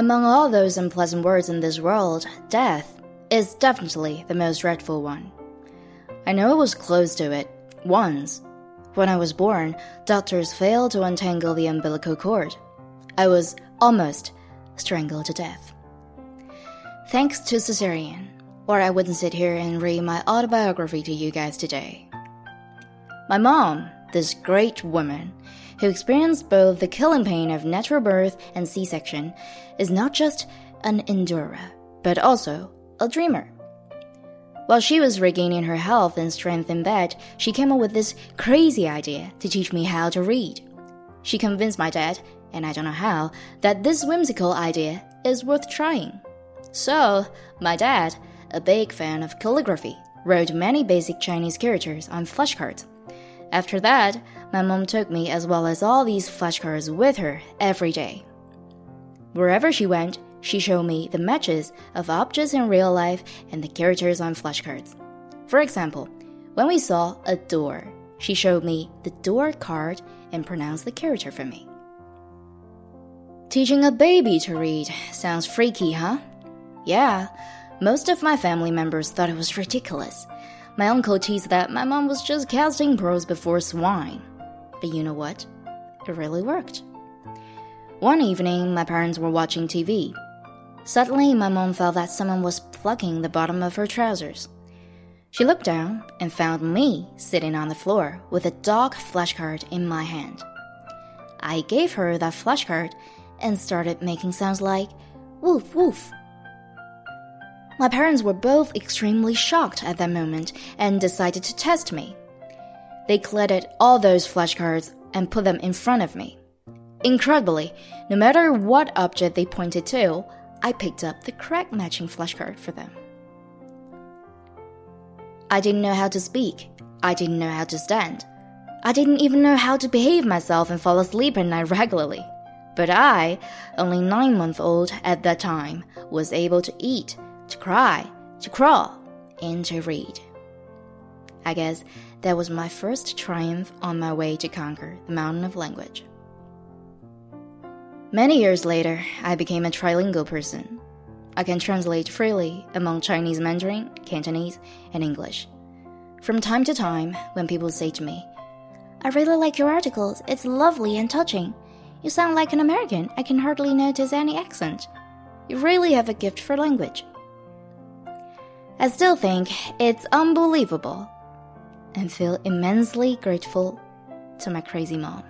Among all those unpleasant words in this world, death is definitely the most dreadful one. I know I was close to it once. When I was born, doctors failed to untangle the umbilical cord. I was almost strangled to death. Thanks to cesarean, or I wouldn't sit here and read my autobiography to you guys today. My mom, this great woman, who experienced both the killing pain of natural birth and C section, is not just an endurer, but also a dreamer. While she was regaining her health and strength in bed, she came up with this crazy idea to teach me how to read. She convinced my dad, and I don't know how, that this whimsical idea is worth trying. So, my dad, a big fan of calligraphy, wrote many basic Chinese characters on flashcards. After that, my mom took me as well as all these flashcards with her every day. Wherever she went, she showed me the matches of objects in real life and the characters on flashcards. For example, when we saw a door, she showed me the door card and pronounced the character for me. Teaching a baby to read sounds freaky, huh? Yeah, most of my family members thought it was ridiculous. My uncle teased that my mom was just casting pearls before swine. But you know what? It really worked. One evening, my parents were watching TV. Suddenly, my mom felt that someone was plucking the bottom of her trousers. She looked down and found me sitting on the floor with a dog flashcard in my hand. I gave her that flashcard and started making sounds like woof woof. My parents were both extremely shocked at that moment and decided to test me. They collected all those flashcards and put them in front of me. Incredibly, no matter what object they pointed to, I picked up the correct matching flashcard for them. I didn't know how to speak. I didn't know how to stand. I didn't even know how to behave myself and fall asleep at night regularly. But I, only nine months old at that time, was able to eat, to cry, to crawl, and to read. I guess that was my first triumph on my way to conquer the mountain of language. Many years later, I became a trilingual person. I can translate freely among Chinese Mandarin, Cantonese, and English. From time to time, when people say to me, I really like your articles, it's lovely and touching. You sound like an American, I can hardly notice any accent. You really have a gift for language. I still think it's unbelievable and feel immensely grateful to my crazy mom.